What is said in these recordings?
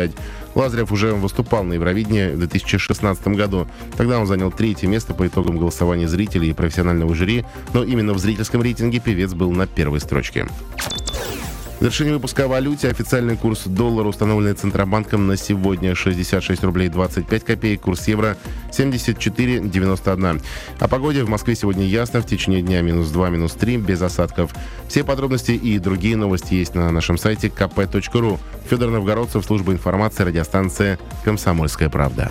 читать. Лазарев уже выступал на Евровидении в 2016 году. Тогда он занял третье место по итогам голосования зрителей и профессионального жюри, но именно в зрительском рейтинге певец был на первой строчке. В завершении выпуска о валюте официальный курс доллара, установленный Центробанком на сегодня 66 рублей 25 копеек, курс евро 74,91. О погоде в Москве сегодня ясно, в течение дня минус 2, минус 3, без осадков. Все подробности и другие новости есть на нашем сайте kp.ru. Федор Новгородцев, служба информации, радиостанция «Комсомольская правда».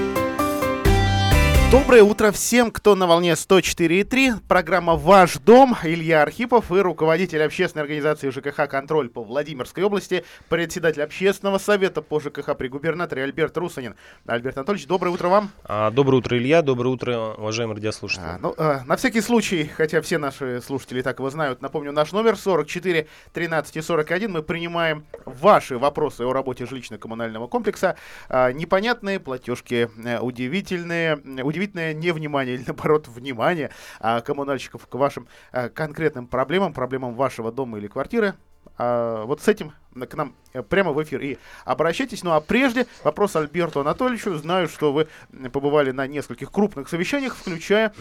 Доброе утро всем, кто на волне 104.3. Программа «Ваш дом». Илья Архипов и руководитель общественной организации ЖКХ «Контроль» по Владимирской области, председатель общественного совета по ЖКХ при губернаторе Альберт Русанин. Альберт Анатольевич, доброе утро вам. А, доброе утро, Илья. Доброе утро, уважаемые радиослушатели. А, ну, а, на всякий случай, хотя все наши слушатели так его знают, напомню, наш номер 44 13 и 41. Мы принимаем ваши вопросы о работе жилищно-коммунального комплекса. А, непонятные платежки, э, удивительные, удивительные удивительное невнимание или наоборот внимание а, коммунальщиков к вашим а, конкретным проблемам, проблемам вашего дома или квартиры. А, вот с этим к нам э, прямо в эфир и обращайтесь. Ну а прежде вопрос Альберту Анатольевичу. Знаю, что вы побывали на нескольких крупных совещаниях, включая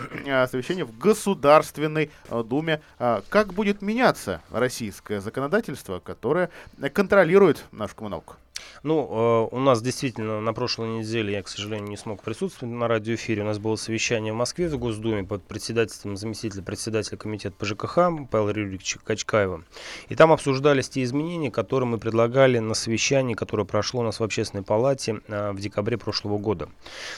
совещание в Государственной Думе. Как будет меняться российское законодательство, которое контролирует нашу коммуналку? Ну, э, у нас действительно на прошлой неделе, я, к сожалению, не смог присутствовать на радиоэфире. У нас было совещание в Москве в Госдуме под председательством заместителя председателя комитета по ЖКХ Павла Юрьевича Качкаева. И там обсуждались те изменения, которые мы предлагали на совещании, которое прошло у нас в общественной палате э, в декабре прошлого года.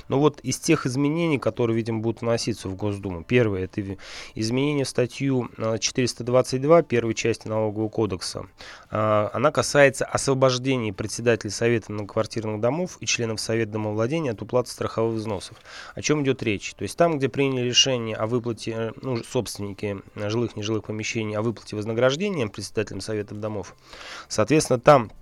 Но вот из тех изменений, которые, видимо, будут вноситься в Госдуму. Первое – это изменение в статью 422 э, первой части налогового кодекса. Она касается освобождения председателя Совета многоквартирных домов и членов Совета домовладения от уплаты страховых взносов. О чем идет речь? То есть там, где приняли решение о выплате, э, ну, собственники жилых, нежилых помещений, о выплате вознаграждения председателям Советов домов, соответственно, там Э,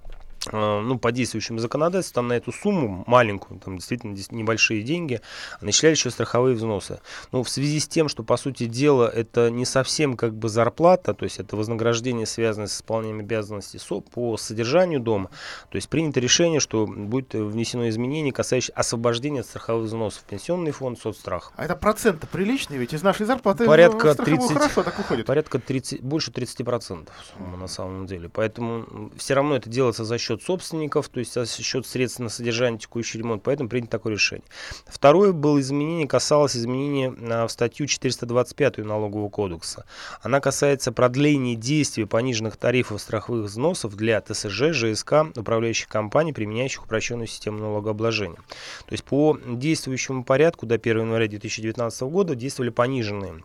ну, по действующему законодательству, там на эту сумму маленькую, там действительно небольшие деньги, начисляли еще страховые взносы. Но в связи с тем, что, по сути дела, это не совсем как бы зарплата, то есть это вознаграждение, связанное с исполнением обязанностей по содержанию дома, то есть принято решение, что будет внесено изменение, касающееся освобождения от страховых взносов в пенсионный фонд, соцстрах. А это проценты приличные, ведь из нашей зарплаты порядка 30, хорошо так уходит. Порядка 30, больше 30% на самом деле. Поэтому все равно это делается за счет счет собственников, то есть за счет средств на содержание текущий ремонт, поэтому принято такое решение. Второе было изменение, касалось изменения а, в статью 425 налогового кодекса. Она касается продления действия пониженных тарифов страховых взносов для ТСЖ, ЖСК, управляющих компаний, применяющих упрощенную систему налогообложения. То есть по действующему порядку до 1 января 2019 года действовали пониженные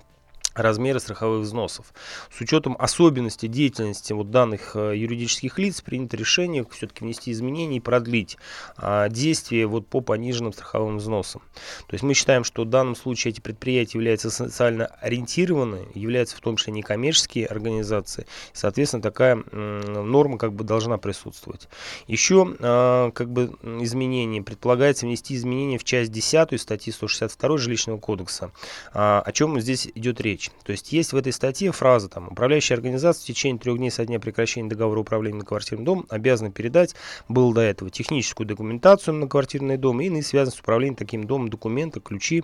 размеры страховых взносов. С учетом особенностей деятельности вот данных э, юридических лиц принято решение все-таки внести изменения и продлить а, действие вот по пониженным страховым взносам. То есть мы считаем, что в данном случае эти предприятия являются социально ориентированы, являются в том числе некоммерческие организации. Соответственно, такая м, норма как бы должна присутствовать. Еще а, как бы изменение предполагается внести изменения в часть 10 статьи 162 жилищного кодекса. А, о чем здесь идет речь? Речь. То есть есть в этой статье фраза там, управляющая организация в течение трех дней со дня прекращения договора управления на квартирным домом обязана передать, был до этого, техническую документацию на квартирный дом и иные связанные с управлением таким домом документы, ключи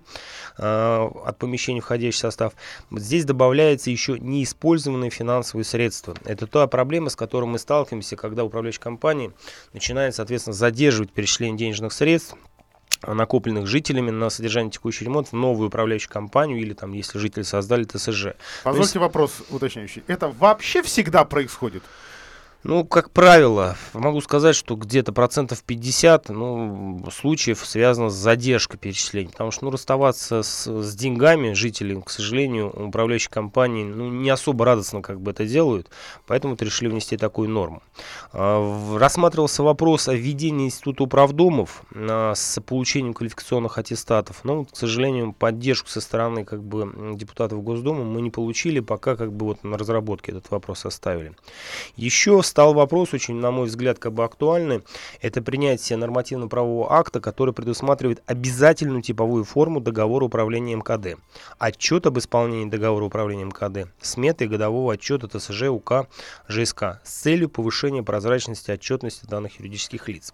э, от помещения, входящий состав. Здесь добавляется еще неиспользованные финансовые средства. Это та проблема, с которой мы сталкиваемся, когда управляющая компания начинает, соответственно, задерживать перечисление денежных средств, накопленных жителями на содержание текущий ремонт в новую управляющую компанию или там, если жители создали ТСЖ. Позвольте есть... вопрос уточняющий. Это вообще всегда происходит? Ну, как правило, могу сказать, что где-то процентов 50 ну, случаев связано с задержкой перечислений. Потому что ну, расставаться с, с деньгами жителей, к сожалению, управляющие компании ну, не особо радостно как бы это делают. Поэтому вот решили внести такую норму. А, рассматривался вопрос о введении института управдомов а, с получением квалификационных аттестатов. Но, к сожалению, поддержку со стороны как бы, депутатов Госдумы мы не получили, пока как бы вот на разработке этот вопрос оставили. Еще встал вопрос, очень, на мой взгляд, как бы актуальный, это принятие нормативно-правового акта, который предусматривает обязательную типовую форму договора управления МКД. Отчет об исполнении договора управления МКД, сметы годового отчета ТСЖ УК ЖСК с целью повышения прозрачности отчетности данных юридических лиц.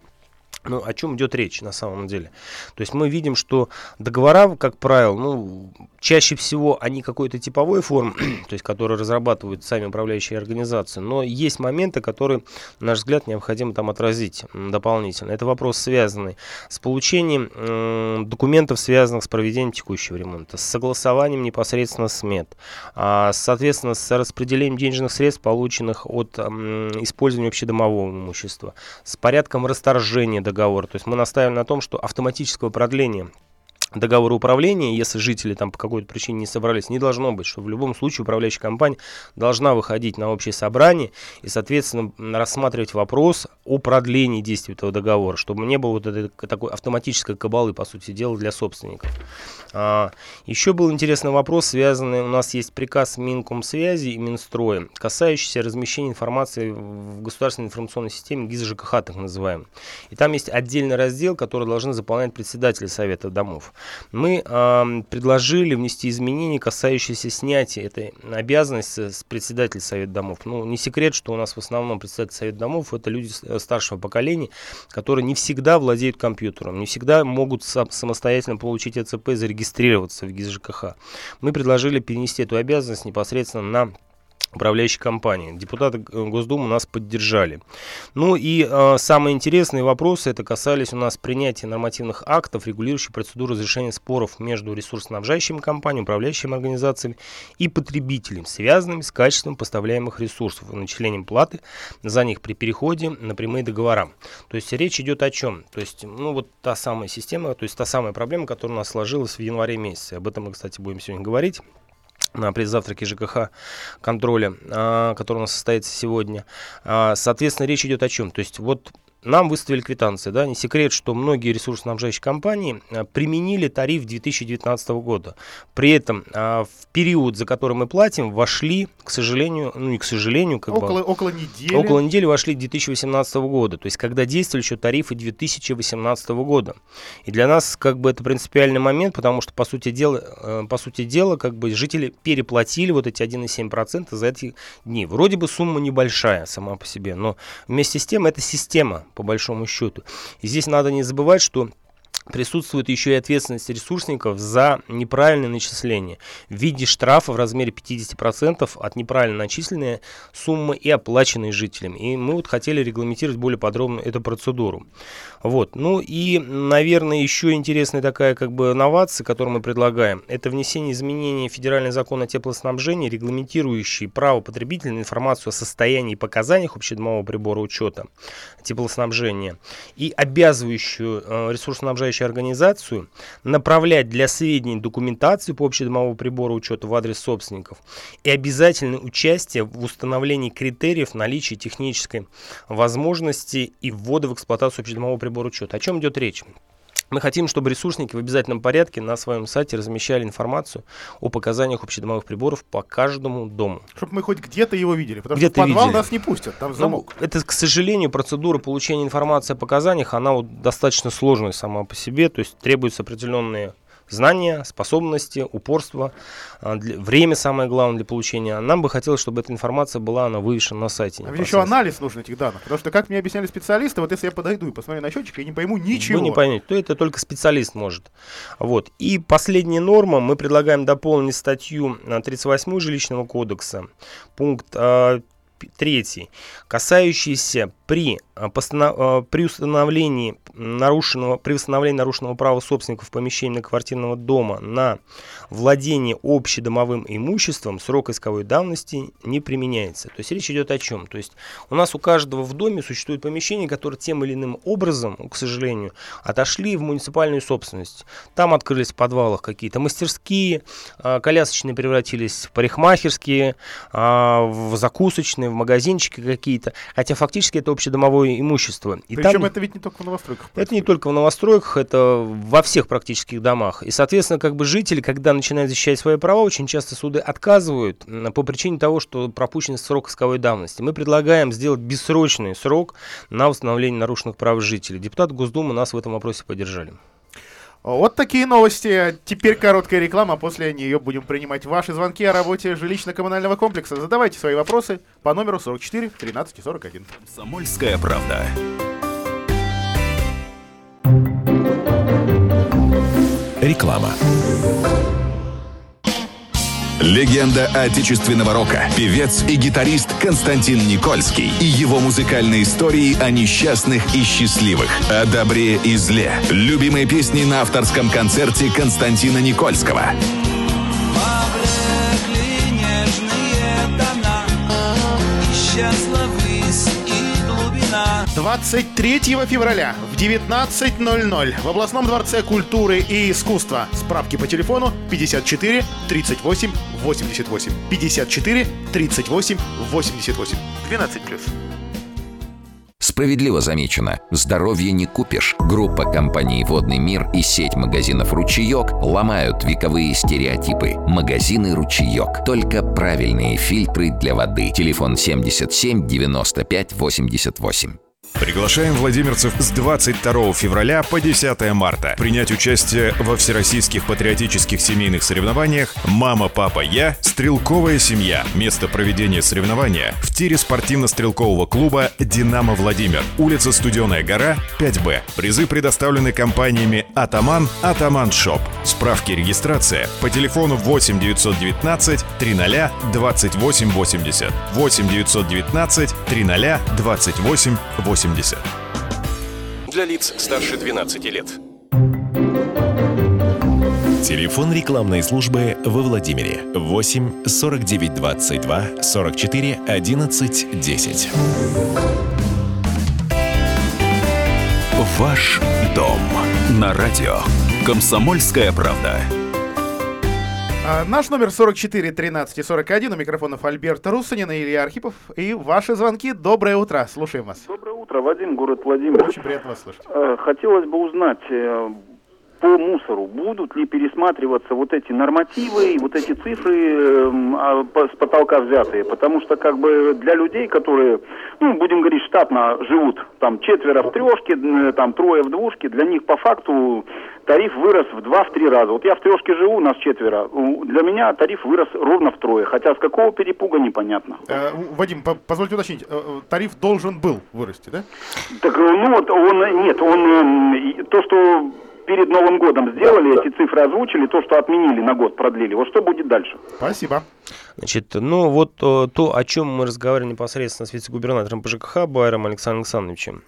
Ну, о чем идет речь на самом деле? То есть мы видим, что договора, как правило, ну, чаще всего они какой-то типовой формы, то есть которые разрабатывают сами управляющие организации, но есть моменты, которые, на наш взгляд, необходимо там отразить дополнительно. Это вопрос, связанный с получением э, документов, связанных с проведением текущего ремонта, с согласованием непосредственно смет, а, соответственно, с распределением денежных средств, полученных от э, использования общедомового имущества, с порядком расторжения договора. То есть мы настаиваем на том, что автоматического продления договора управления, если жители там по какой-то причине не собрались, не должно быть, что в любом случае управляющая компания должна выходить на общее собрание и, соответственно, рассматривать вопрос о продлении действия этого договора, чтобы не было вот этой такой автоматической кабалы, по сути дела, для собственников. А, еще был интересный вопрос, связанный, у нас есть приказ Минкомсвязи и Минстроя, касающийся размещения информации в государственной информационной системе ГИС ЖКХ, так называемый. И там есть отдельный раздел, который должны заполнять председатели Совета домов мы э, предложили внести изменения, касающиеся снятия этой обязанности с председателя Совета домов. Ну, не секрет, что у нас в основном председатель Совета домов это люди э, старшего поколения, которые не всегда владеют компьютером, не всегда могут самостоятельно получить ЭЦП и зарегистрироваться в ГИС ЖКХ. Мы предложили перенести эту обязанность непосредственно на управляющей компании. Депутаты Госдумы нас поддержали. Ну и э, самые интересные вопросы, это касались у нас принятия нормативных актов, регулирующих процедуру разрешения споров между ресурсоснабжающими компаниями, управляющими организациями и потребителями, связанными с качеством поставляемых ресурсов и начислением платы за них при переходе на прямые договора. То есть речь идет о чем? То есть, ну вот та самая система, то есть та самая проблема, которая у нас сложилась в январе месяце. Об этом мы, кстати, будем сегодня говорить на предзавтраке ЖКХ контроля, а, который у нас состоится сегодня. А, соответственно, речь идет о чем? То есть вот нам выставили квитанции. Да? Не секрет, что многие ресурсоснабжающие компании а, применили тариф 2019 года. При этом а, в период, за который мы платим, вошли, к сожалению, ну не к сожалению, как около, бы, около недели. Около недели вошли 2018 года. То есть, когда действовали еще тарифы 2018 года. И для нас как бы это принципиальный момент, потому что, по сути дела, э, по сути дела как бы жители переплатили вот эти 1,7% за эти дни. Вроде бы сумма небольшая сама по себе, но вместе с тем это система по большому счету. И здесь надо не забывать, что присутствует еще и ответственность ресурсников за неправильное начисление в виде штрафа в размере 50% от неправильно начисленной суммы и оплаченной жителям. И мы вот хотели регламентировать более подробно эту процедуру. Вот. Ну и, наверное, еще интересная такая как бы новация, которую мы предлагаем, это внесение изменений в федеральный закон о теплоснабжении, регламентирующий право потребителя на информацию о состоянии и показаниях общедомового прибора учета теплоснабжения и обязывающую э, ресурсоснабжающую организацию направлять для сведений документацию по общедомовому прибору учета в адрес собственников и обязательное участие в установлении критериев наличия технической возможности и ввода в эксплуатацию общедомового прибора учета. О чем идет речь? Мы хотим, чтобы ресурсники в обязательном порядке на своем сайте размещали информацию о показаниях общедомовых приборов по каждому дому. Чтобы мы хоть где-то его видели, потому где что в подвал видели. нас не пустят, там ну, замок. Ну, это, к сожалению, процедура получения информации о показаниях, она вот достаточно сложная сама по себе, то есть требуются определенные знания, способности, упорство, а, время самое главное для получения. Нам бы хотелось, чтобы эта информация была она вывешена на сайте. А еще анализ нужен этих данных, потому что, как мне объясняли специалисты, вот если я подойду и посмотрю на счетчик, я не пойму ничего. Вы не поймете, то это только специалист может. Вот. И последняя норма, мы предлагаем дополнить статью 38 жилищного кодекса, пункт третий, касающийся при, а, постанов... А, при установлении нарушенного, при установлении нарушенного права собственников помещения многоквартирного дома на владение общедомовым имуществом срок исковой давности не применяется. То есть речь идет о чем? То есть у нас у каждого в доме существует помещение, которые тем или иным образом, к сожалению, отошли в муниципальную собственность. Там открылись в подвалах какие-то мастерские, а, колясочные превратились в парикмахерские, в закусочные, в магазинчики какие-то, хотя фактически это общедомовое имущество. И Причем там... это ведь не только в новостройках. Это не только в новостройках, это во всех практических домах. И, соответственно, как бы жители, когда начинают защищать свои права, очень часто суды отказывают по причине того, что пропущен срок исковой давности. Мы предлагаем сделать бессрочный срок на установление нарушенных прав жителей. Депутаты Госдумы нас в этом вопросе поддержали. Вот такие новости. Теперь короткая реклама, а после нее будем принимать ваши звонки о работе жилищно-коммунального комплекса. Задавайте свои вопросы по номеру 44 13 41. Самольская правда. Реклама. Легенда отечественного рока, певец и гитарист Константин Никольский и его музыкальные истории о несчастных и счастливых, о добре и зле. Любимые песни на авторском концерте Константина Никольского. 23 февраля в 19.00 в областном дворце культуры и искусства. Справки по телефону 54 38 88. 54 38 88. 12 плюс. Справедливо замечено, здоровье не купишь. Группа компаний «Водный мир» и сеть магазинов «Ручеек» ломают вековые стереотипы. Магазины «Ручеек». Только правильные фильтры для воды. Телефон 77 95 88. Приглашаем владимирцев с 22 февраля по 10 марта принять участие во всероссийских патриотических семейных соревнованиях «Мама, папа, я. Стрелковая семья». Место проведения соревнования в тире спортивно-стрелкового клуба «Динамо Владимир». Улица Студеная гора, 5Б. Призы предоставлены компаниями «Атаман», «Атаман Шоп». Справки регистрация по телефону 8 919 300 28 80. 8 919 300 28 80. 80. Для лиц старше 12 лет. Телефон рекламной службы во Владимире 8 49 22 44 11 10. Ваш дом на радио. Комсомольская правда. А, наш номер 44 13 41 у микрофонов Альберта Русанина и Илья Архипов. И ваши звонки. Доброе утро. Слушаем вас. Доброе утро. Вадим, город Владимир. Очень приятно вас слышать. Э, хотелось бы узнать, э, по мусору будут ли пересматриваться вот эти нормативы и вот эти цифры э, с потолка взятые? Потому что как бы для людей, которые, ну, будем говорить, штатно живут, там четверо в трешке, там трое в двушке, для них по факту тариф вырос в два-три раза. Вот я в трешке живу, у нас четверо. Для меня тариф вырос ровно втрое. Хотя с какого перепуга непонятно. Э, Вадим, по позвольте уточнить, э, э, тариф должен был вырасти, да? Так, э, ну вот он, нет, он, то, что перед Новым годом сделали, да, эти да. цифры озвучили, то, что отменили на год, продлили. Вот что будет дальше? Спасибо. Значит, ну вот то, о чем мы разговаривали непосредственно с вице-губернатором ПЖКХ Байером Александром Александровичем.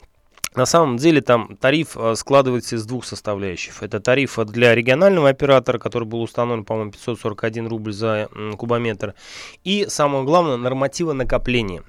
На самом деле там тариф э, складывается из двух составляющих. Это тариф для регионального оператора, который был установлен, по-моему, 541 рубль за кубометр. И самое главное, норматива накопления.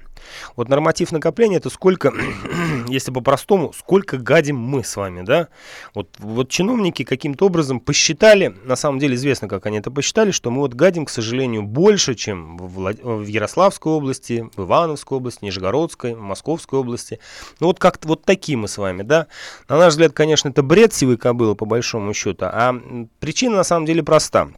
Вот норматив накопления это сколько, если по-простому, сколько гадим мы с вами, да? Вот, вот чиновники каким-то образом посчитали, на самом деле известно, как они это посчитали, что мы вот гадим, к сожалению, больше, чем в, Влад... в Ярославской области, в Ивановской области, Нижегородской, в Московской области. Ну вот как-то вот такие мы с вами, да? На наш взгляд, конечно, это бред сивой кобылы, по большому счету, а причина на самом деле проста.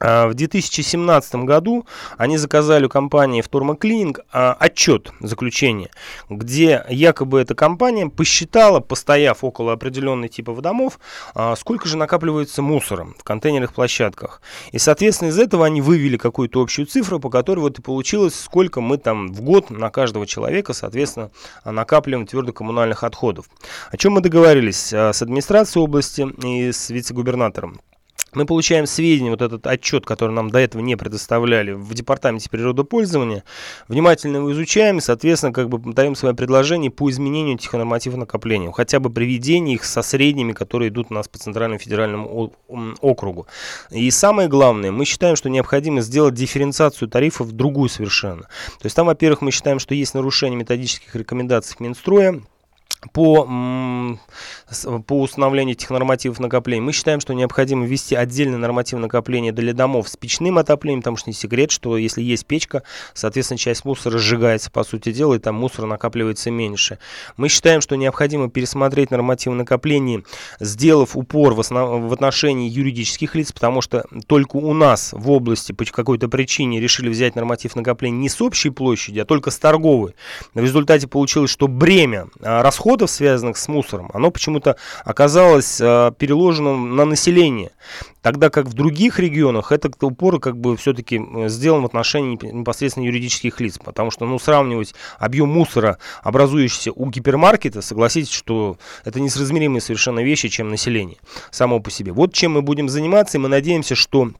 А, в 2017 году они заказали у компании Вторма Клининг а, отчет, заключение, где якобы эта компания посчитала, постояв около определенной типа домов, а, сколько же накапливается мусора в контейнерных площадках. И, соответственно, из этого они вывели какую-то общую цифру, по которой вот и получилось, сколько мы там в год на каждого человека, соответственно, накапливаем твердокоммунальных отходов. О чем мы договорились с администрацией области и с вице-губернатором мы получаем сведения, вот этот отчет, который нам до этого не предоставляли в департаменте природопользования, внимательно его изучаем и, соответственно, как бы даем свои предложения по изменению этих нормативов накопления, хотя бы приведение их со средними, которые идут у нас по Центральному федеральному округу. И самое главное, мы считаем, что необходимо сделать дифференциацию тарифов другую совершенно. То есть там, во-первых, мы считаем, что есть нарушение методических рекомендаций Минстроя, по, по установлению этих нормативов накопления. Мы считаем, что необходимо ввести отдельное нормативное накопление для домов с печным отоплением, потому что не секрет, что если есть печка, соответственно, часть мусора сжигается, по сути дела, и там мусор накапливается меньше. Мы считаем, что необходимо пересмотреть нормативы накопления, сделав упор в, основ... в отношении юридических лиц, потому что только у нас в области по какой-то причине решили взять норматив накопления не с общей площади, а только с торговой. В результате получилось, что бремя а, расходов расходов, связанных с мусором, оно почему-то оказалось э, переложенным на население. Тогда как в других регионах этот упор как бы все-таки сделан в отношении непосредственно юридических лиц. Потому что, ну, сравнивать объем мусора, образующийся у гипермаркета, согласитесь, что это несоразмеримые совершенно вещи, чем население само по себе. Вот чем мы будем заниматься, и мы надеемся, что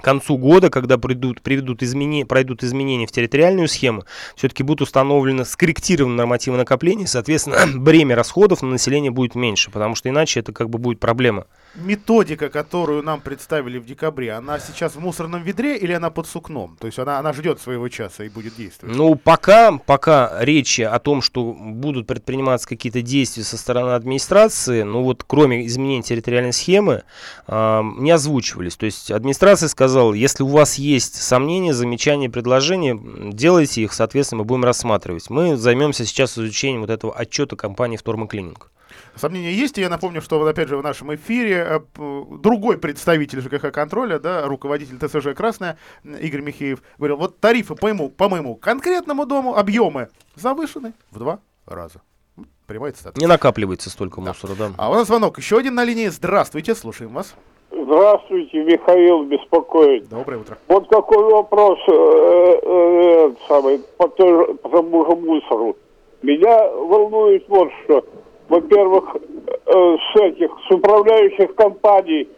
к концу года, когда придут, приведут изменения, пройдут изменения в территориальную схему, все-таки будут установлены скорректированы нормативы накопления, соответственно, бремя расходов на население будет меньше, потому что иначе это как бы будет проблема методика, которую нам представили в декабре, она сейчас в мусорном ведре или она под сукном? То есть она, она ждет своего часа и будет действовать? Ну, пока, пока речи о том, что будут предприниматься какие-то действия со стороны администрации, ну вот кроме изменения территориальной схемы, э, не озвучивались. То есть администрация сказала, если у вас есть сомнения, замечания, предложения, делайте их, соответственно, мы будем рассматривать. Мы займемся сейчас изучением вот этого отчета компании «Вторма Клининг». Сомнения есть, и я напомню, что опять же в нашем эфире э, другой представитель ЖКХ контроля, да, руководитель ТСЖ «Красная» Игорь Михеев говорил, вот тарифы по моему, по моему конкретному дому, объемы завышены в два раза. Прямая цитата. Не накапливается столько мусора, да. А у нас звонок. Еще один на линии. Здравствуйте, слушаем вас. Здравствуйте, Михаил беспокоит. Доброе утро. Вот какой вопрос э, э, самый, по, по тому же мусору. Меня волнует вот что во-первых, э, с этих, с управляющих компаний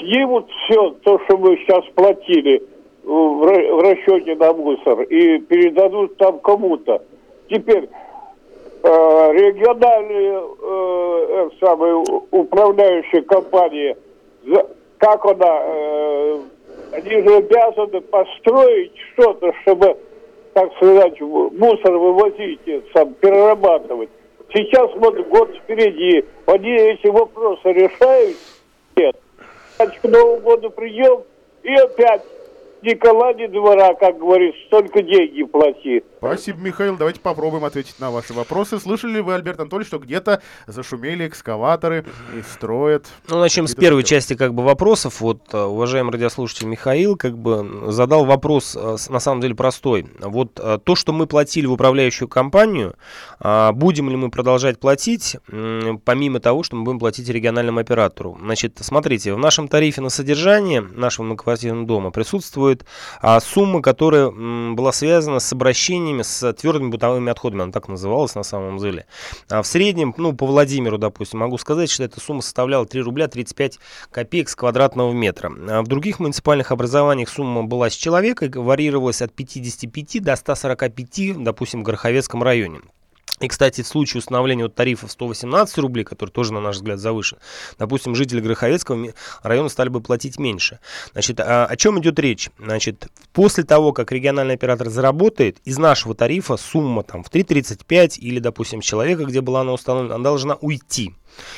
снимут все то, что мы сейчас платили в расчете на мусор и передадут там кому-то. Теперь э, региональные э, самые управляющие компании, как она, э, они же обязаны построить что-то, чтобы, так сказать, мусор вывозить, сам перерабатывать. Сейчас вот год впереди. Они эти вопросы решают? Нет. Значит, к Новому году придем и опять Николай не двора, как говорится, столько деньги плати. Спасибо, Михаил. Давайте попробуем ответить на ваши вопросы. Слышали ли вы, Альберт Анатольевич, что где-то зашумели экскаваторы и строят? Ну, начнем с первой части как бы вопросов. Вот, э, уважаемый радиослушатель Михаил как бы задал вопрос, э, на самом деле простой. Вот э, то, что мы платили в управляющую компанию, будем ли мы продолжать платить, помимо того, что мы будем платить региональному оператору? Значит, смотрите, в нашем тарифе на содержание нашего многоквартирного дома присутствует существует а, сумма, которая м, была связана с обращениями с твердыми бытовыми отходами, она так называлась на самом деле. А в среднем, ну, по Владимиру, допустим, могу сказать, что эта сумма составляла 3 рубля 35 копеек с квадратного метра. А в других муниципальных образованиях сумма была с человека, варьировалась от 55 до 145, допустим, в Гороховецком районе. И, кстати, в случае установления вот тарифа в 118 рублей, который тоже, на наш взгляд, завышен, допустим, жители Гроховецкого района стали бы платить меньше. Значит, о, о чем идет речь? Значит, после того, как региональный оператор заработает, из нашего тарифа сумма там в 3,35 или, допустим, человека, где была она установлена, она должна уйти.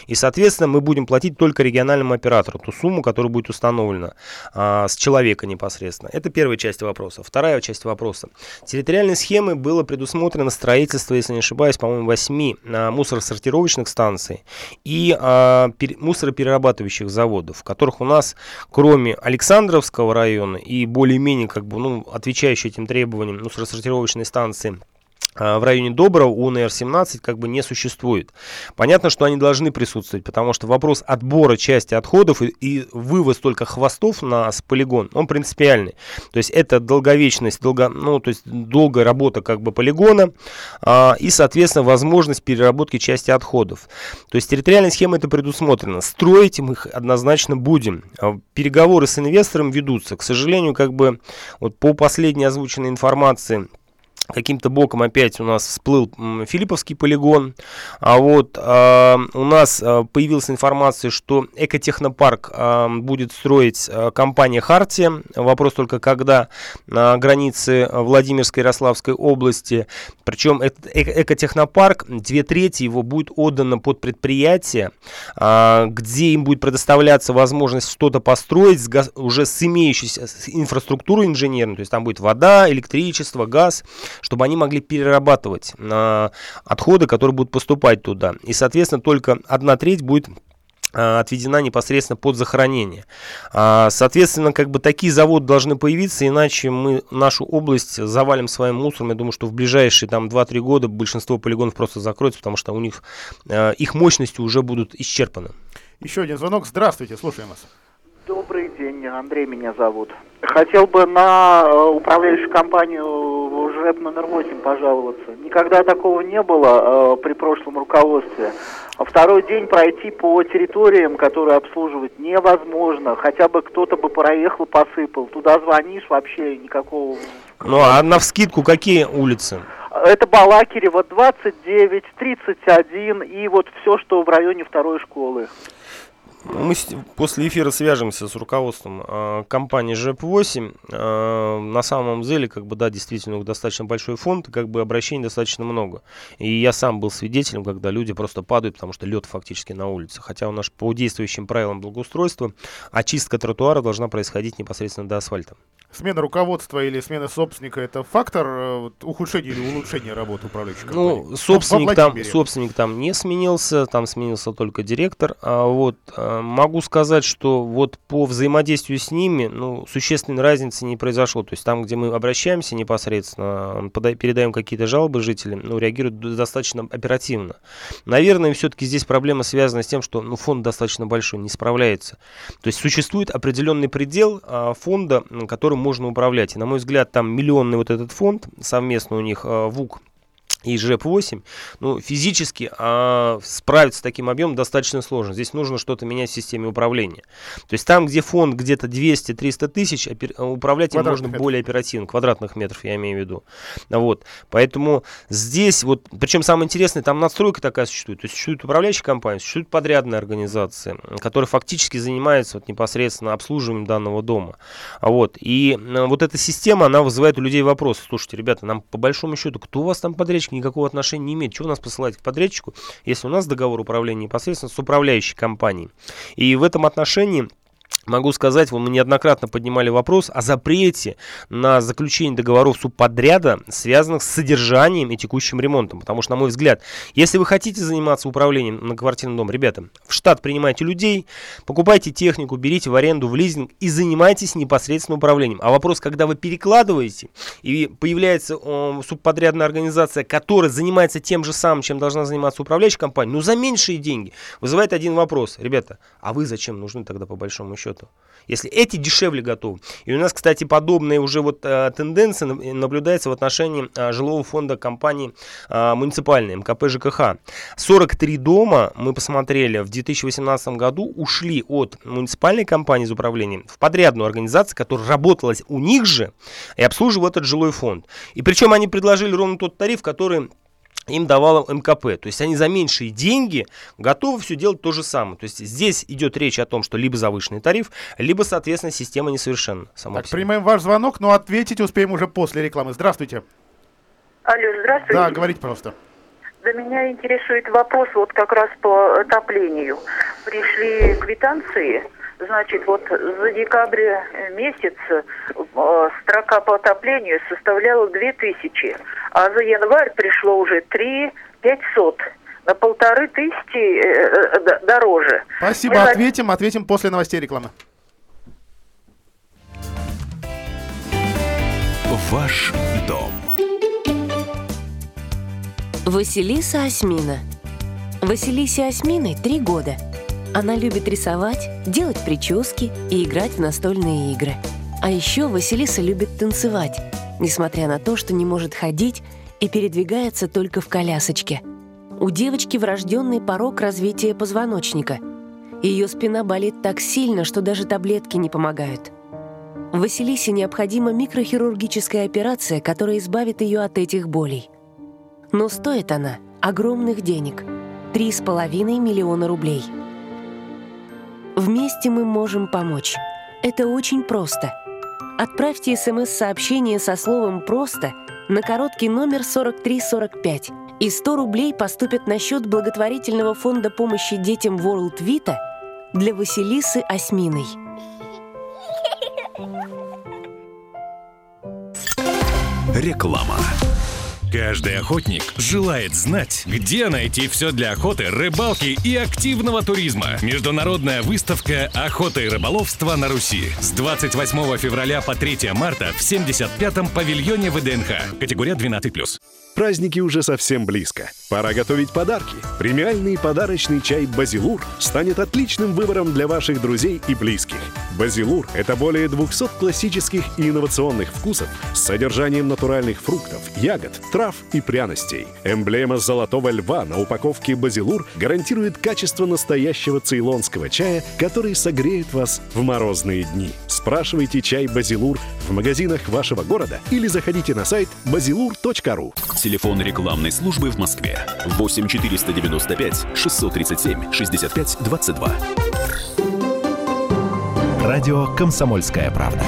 И, соответственно, мы будем платить только региональному оператору ту сумму, которая будет установлена а, с человека непосредственно. Это первая часть вопроса. Вторая часть вопроса. Территориальной схемы было предусмотрено строительство, если не ошибаюсь, по-моему, 8 а, мусоросортировочных станций и а, пер, мусороперерабатывающих заводов, в которых у нас, кроме Александровского района и более-менее как бы, ну, отвечающие этим требованиям мусоросортировочной станции, в районе Доброго у НР-17 как бы не существует. Понятно, что они должны присутствовать, потому что вопрос отбора части отходов и, и вывоз только хвостов на полигон, он принципиальный. То есть это долговечность, долго, ну, то есть долгая работа как бы полигона а, и, соответственно, возможность переработки части отходов. То есть территориальная схема это предусмотрена. Строить мы их однозначно будем. А, переговоры с инвестором ведутся. К сожалению, как бы вот по последней озвученной информации, каким-то боком опять у нас всплыл Филипповский полигон. А вот э, у нас э, появилась информация, что экотехнопарк э, будет строить э, компания Хартия. Вопрос только когда на границе Владимирской и Ярославской области. Причем этот э экотехнопарк, две трети его будет отдано под предприятие, э, где им будет предоставляться возможность что-то построить с уже с имеющейся инфраструктурой инженерной. То есть там будет вода, электричество, газ чтобы они могли перерабатывать э, отходы, которые будут поступать туда. И, соответственно, только одна треть будет а, отведена непосредственно под захоронение. А, соответственно, как бы такие заводы должны появиться, иначе мы нашу область завалим своим мусором. Я думаю, что в ближайшие там 2-3 года большинство полигонов просто закроется, потому что у них их мощности уже будут исчерпаны. Еще один звонок. Здравствуйте, слушаем вас. Добрый день, Андрей меня зовут. Хотел бы на э, управляющую компанию ЖЭП номер 8 пожаловаться. Никогда такого не было э, при прошлом руководстве. А второй день пройти по территориям, которые обслуживать невозможно. Хотя бы кто-то бы проехал, посыпал. Туда звонишь, вообще никакого... Ну, а на вскидку какие улицы? Это Балакирева 29, 31 и вот все, что в районе второй школы. Мы после эфира свяжемся с руководством э, компании ЖЭП-8. Э, на самом деле, как бы, да, действительно, достаточно большой фонд, как бы обращений достаточно много. И я сам был свидетелем, когда люди просто падают, потому что лед фактически на улице. Хотя у нас по действующим правилам благоустройства очистка тротуара должна происходить непосредственно до асфальта. Смена руководства или смена собственника это фактор э, ухудшения или улучшения работы управляющей компании? Ну, собственник там, собственник там не сменился, там сменился только директор. А вот а, могу сказать, что вот по взаимодействию с ними, ну, существенной разницы не произошло. То есть там, где мы обращаемся непосредственно, передаем какие-то жалобы жителям, ну, реагируют достаточно оперативно. Наверное, все-таки здесь проблема связана с тем, что ну, фонд достаточно большой, не справляется. То есть существует определенный предел а, фонда, которым можно управлять. И, на мой взгляд, там миллионный вот этот фонд, совместно у них а, ВУК и ЖЭП-8, ну, физически а, справиться с таким объемом достаточно сложно. Здесь нужно что-то менять в системе управления. То есть там, где фонд где-то 200-300 тысяч, управлять им можно метров. более оперативно, квадратных метров я имею в виду. Вот. Поэтому здесь вот, причем самое интересное, там надстройка такая существует. То есть существует управляющая компания, существует подрядная организация, которая фактически занимается вот непосредственно обслуживанием данного дома. Вот. И вот эта система, она вызывает у людей вопросы. Слушайте, ребята, нам по большому счету, кто у вас там подрядчик? Никакого отношения не имеет. Чего нас посылать к подрядчику, если у нас договор управления непосредственно с управляющей компанией. И в этом отношении Могу сказать, мы неоднократно поднимали вопрос о запрете на заключение договоров субподряда, связанных с содержанием и текущим ремонтом. Потому что, на мой взгляд, если вы хотите заниматься управлением на квартирном доме, ребята, в штат принимайте людей, покупайте технику, берите в аренду, в лизинг и занимайтесь непосредственно управлением. А вопрос, когда вы перекладываете и появляется э, субподрядная организация, которая занимается тем же самым, чем должна заниматься управляющая компания, ну за меньшие деньги, вызывает один вопрос. Ребята, а вы зачем нужны тогда по большому счету? Счету. Если эти дешевле готовы. И у нас, кстати, подобная уже вот а, тенденция наблюдается в отношении а, жилого фонда компании а, муниципальной МКП ЖКХ. 43 дома, мы посмотрели, в 2018 году ушли от муниципальной компании из управления в подрядную организацию, которая работала у них же и обслуживала этот жилой фонд. И причем они предложили ровно тот тариф, который им давала МКП. То есть они за меньшие деньги готовы все делать то же самое. То есть здесь идет речь о том, что либо завышенный тариф, либо, соответственно, система несовершенна. Сама так, принимаем ваш звонок, но ответить успеем уже после рекламы. Здравствуйте. Алло, здравствуйте. Да, говорите, пожалуйста. Да меня интересует вопрос вот как раз по отоплению. Пришли квитанции Значит, вот за декабрь месяц э, строка по отоплению составляла 2000, а за январь пришло уже 3 500 на полторы тысячи э, э, дороже. Спасибо, Мы ответим, ответим после новостей рекламы. Ваш дом. Василиса Осьмина. Василисе Осьминой три года – она любит рисовать, делать прически и играть в настольные игры. А еще Василиса любит танцевать, несмотря на то, что не может ходить и передвигается только в колясочке. У девочки врожденный порог развития позвоночника. Ее спина болит так сильно, что даже таблетки не помогают. Василисе необходима микрохирургическая операция, которая избавит ее от этих болей. Но стоит она огромных денег – 3,5 миллиона рублей. Вместе мы можем помочь. Это очень просто. Отправьте смс-сообщение со словом «просто» на короткий номер 4345 и 100 рублей поступят на счет благотворительного фонда помощи детям World Vita для Василисы Осьминой. Реклама. Каждый охотник желает знать, где найти все для охоты, рыбалки и активного туризма. Международная выставка «Охота и рыболовство на Руси» с 28 февраля по 3 марта в 75-м павильоне ВДНХ. Категория 12+. Праздники уже совсем близко. Пора готовить подарки. Премиальный подарочный чай «Базилур» станет отличным выбором для ваших друзей и близких. «Базилур» — это более 200 классических и инновационных вкусов с содержанием натуральных фруктов, ягод, трав и пряностей. Эмблема золотого льва на упаковке «Базилур» гарантирует качество настоящего цейлонского чая, который согреет вас в морозные дни. Спрашивайте чай «Базилур» в магазинах вашего города или заходите на сайт bazilur.ru. Телефон рекламной службы в Москве 8 495 637 65 22. Радио «Комсомольская правда».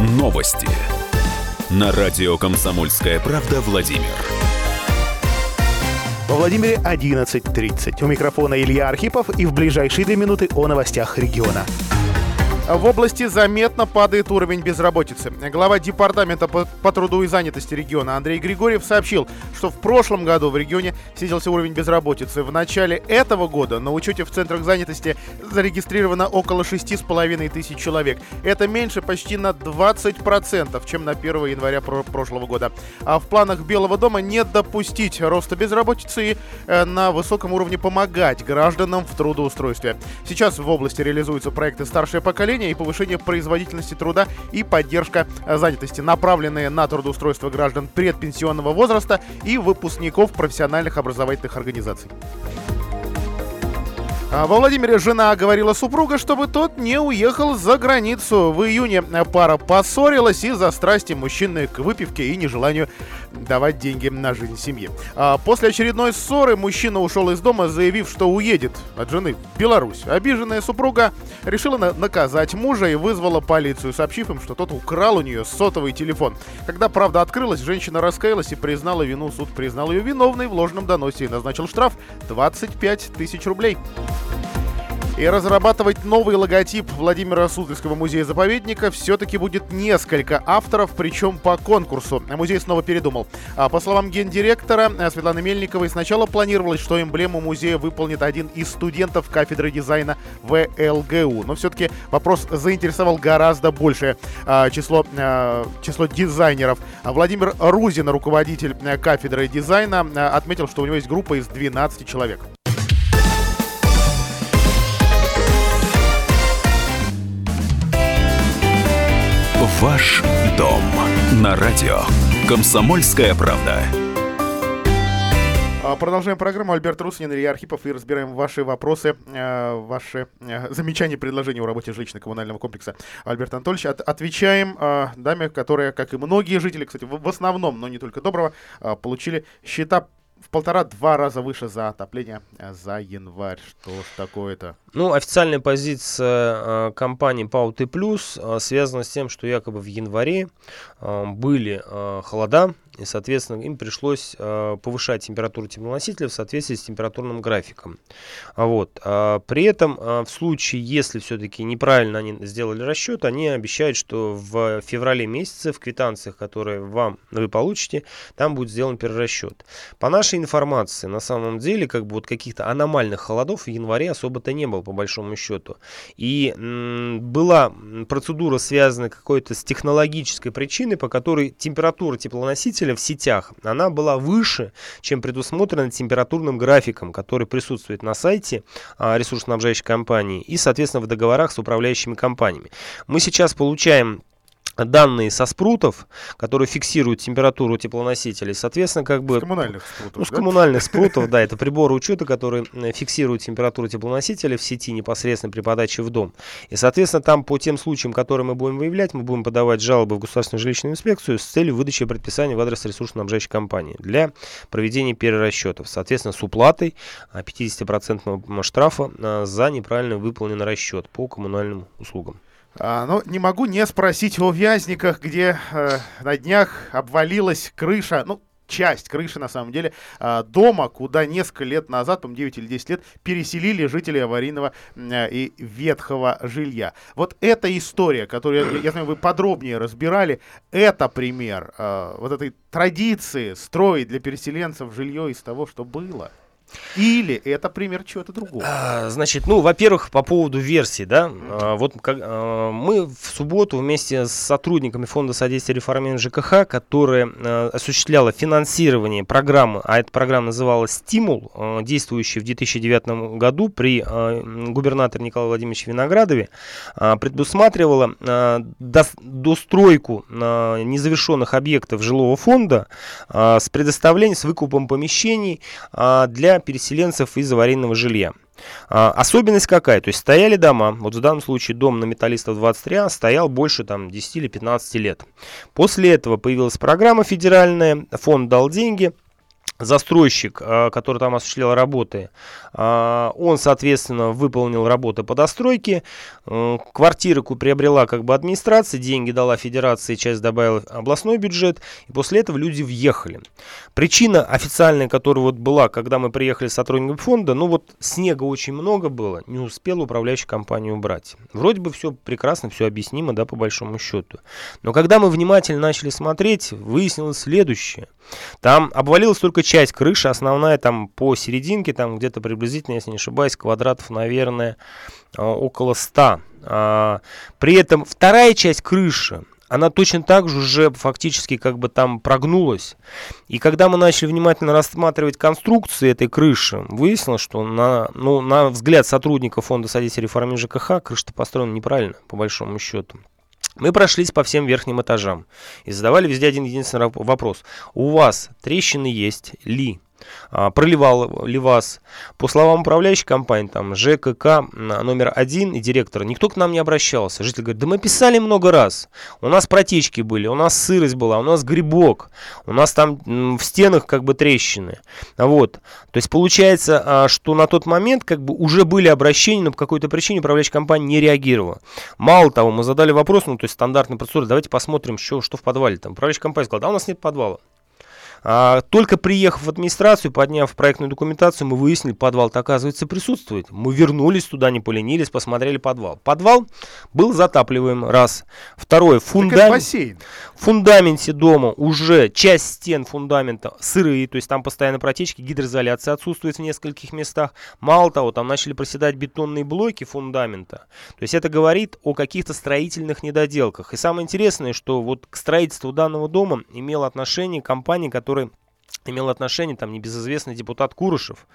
Новости. На радио «Комсомольская правда» Владимир. Во Владимире 11.30. У микрофона Илья Архипов и в ближайшие две минуты о новостях региона. В области заметно падает уровень безработицы. Глава Департамента по, по труду и занятости региона Андрей Григорьев сообщил, что в прошлом году в регионе снизился уровень безработицы. В начале этого года на учете в центрах занятости зарегистрировано около 6,5 тысяч человек. Это меньше почти на 20%, чем на 1 января про прошлого года. А в планах Белого дома не допустить роста безработицы и э, на высоком уровне помогать гражданам в трудоустройстве. Сейчас в области реализуются проекты «Старшее поколение», и повышение производительности труда и поддержка э, занятости, направленные на трудоустройство граждан предпенсионного возраста и выпускников профессиональных образовательных организаций. А Во Владимире жена говорила супруга, чтобы тот не уехал за границу. В июне пара поссорилась из-за страсти мужчины к выпивке и нежеланию давать деньги на жизнь семьи. А после очередной ссоры мужчина ушел из дома, заявив, что уедет от жены в Беларусь. Обиженная супруга решила на- наказать мужа и вызвала полицию, сообщив им, что тот украл у нее сотовый телефон. Когда правда открылась, женщина раскаялась и признала вину. Суд признал ее виновной в ложном доносе и назначил штраф 25 тысяч рублей. И разрабатывать новый логотип Владимира Суздальского музея-заповедника все-таки будет несколько авторов, причем по конкурсу. Музей снова передумал. А по словам гендиректора э, Светланы Мельниковой, сначала планировалось, что эмблему музея выполнит один из студентов кафедры дизайна ВЛГУ. Но все-таки вопрос заинтересовал гораздо большее а, число, а, число дизайнеров. Владимир Рузин, руководитель э, кафедры дизайна, э, отметил, что у него есть группа из 12 человек. Ваш дом на радио «Комсомольская правда». А, Продолжаем программу. Альберт Руснин, Илья Архипов. И разбираем ваши вопросы, э, ваши э, замечания, предложения о работе жилищно-коммунального комплекса. Альберт Анатольевич, от- отвечаем э, даме, которая, как и многие жители, кстати, в, в основном, но не только Доброго, получили счета полтора-два раза выше за отопление э, за январь. Что ж такое-то? Ну, официальная позиция э, компании Пауты Плюс э, связана с тем, что якобы в январе э, были э, холода, и, соответственно, им пришлось э, повышать температуру теплоносителя в соответствии с температурным графиком. А Вот. А При этом, э, в случае, если все-таки неправильно они сделали расчет, они обещают, что в феврале месяце в квитанциях, которые вам вы получите, там будет сделан перерасчет. По нашей информации, на самом деле, как бы вот каких-то аномальных холодов в январе особо-то не было, по большому счету. И м, была процедура, связанная какой-то с технологической причиной, по которой температура теплоносителя в сетях, она была выше, чем предусмотрено температурным графиком, который присутствует на сайте а, ресурсоснабжающей компании и, соответственно, в договорах с управляющими компаниями. Мы сейчас получаем данные со спрутов, которые фиксируют температуру теплоносителей, соответственно, как бы... С коммунальных спрутов, Ну, с да? коммунальных спрутов, да, это приборы учета, которые э, фиксируют температуру теплоносителя в сети непосредственно при подаче в дом. И, соответственно, там по тем случаям, которые мы будем выявлять, мы будем подавать жалобы в Государственную жилищную инспекцию с целью выдачи предписания в адрес ресурсно-снабжающей компании для проведения перерасчетов. Соответственно, с уплатой а, 50% штрафа а, за неправильно выполненный расчет по коммунальным услугам. Ну, не могу не спросить о Вязниках, где э, на днях обвалилась крыша, ну, часть крыши, на самом деле, а, дома, куда несколько лет назад, по 9 или 10 лет, переселили жители аварийного м, и ветхого жилья. Вот эта история, которую, я, знаю, вы подробнее разбирали, это пример а, вот этой традиции строить для переселенцев жилье из того, что было. Или это пример чего-то другого? А, Значит, ну, во-первых, по поводу версии, да, а, вот как, а, мы в субботу вместе с сотрудниками Фонда содействия реформированию ЖКХ, которая а, осуществляла финансирование программы, а эта программа называлась «Стимул», а, действующая в 2009 году при губернаторе Николае Владимировиче Виноградове, предусматривала дос- достройку незавершенных объектов жилого фонда с предоставлением, с выкупом помещений для переселенцев из аварийного жилья. А, особенность какая? То есть стояли дома, вот в данном случае дом на Металлистов 23А стоял больше там 10 или 15 лет. После этого появилась программа федеральная, фонд дал деньги, застройщик, а, который там осуществлял работы, а, он, соответственно, выполнил работы по достройке, М, квартиры приобрела как бы администрация, деньги дала федерации, часть добавила областной бюджет, и после этого люди въехали. Причина официальная, которая вот была, когда мы приехали с сотрудниками фонда, ну вот снега очень много было, не успела управляющая компания убрать. Вроде бы все прекрасно, все объяснимо, да, по большому счету. Но когда мы внимательно начали смотреть, выяснилось следующее. Там обвалилась только часть крыши, основная там по серединке, там где-то приблизительно, если не ошибаюсь, квадратов, наверное, а, около 100. А, При этом вторая часть крыши, она точно так же уже фактически как бы там прогнулась. И когда мы начали внимательно рассматривать конструкции этой крыши, выяснилось, что на, ну, на взгляд сотрудников фонда содействия реформе ЖКХ крыша-то построена неправильно, по большому счету. Мы прошлись по всем верхним этажам и задавали везде один единственный вопрос. У вас трещины есть ли? А, проливал ли вас? По словам управляющей компании, там, ЖКК м, номер один и директора, никто к нам не обращался. Житель говорит, да мы писали много раз. У нас протечки были, у нас сырость была, у нас грибок, у нас там в стенах как бы трещины. Вот. То есть получается, а, что на тот момент как бы уже были обращения, но по какой-то причине управляющая компания не реагировала. Мало того, мы задали вопрос, ну то есть стандартная процедура, давайте посмотрим, что, что в подвале. Там управляющая компания сказала, да у нас нет подвала. А, только приехав в администрацию, подняв проектную документацию, мы выяснили, подвал-то оказывается присутствует. Мы вернулись туда, не поленились, посмотрели подвал. Подвал был затапливаем, раз. Второе, фундамент. В фундаменте дома уже часть стен фундамента сырые, то есть там постоянно протечки, гидроизоляция отсутствует в нескольких местах. Мало того, там начали проседать бетонные блоки фундамента. То есть это говорит о каких-то строительных недоделках. И самое интересное, что вот к строительству данного дома имела отношение компания, которая который имел отношение там небезызвестный депутат Курышев,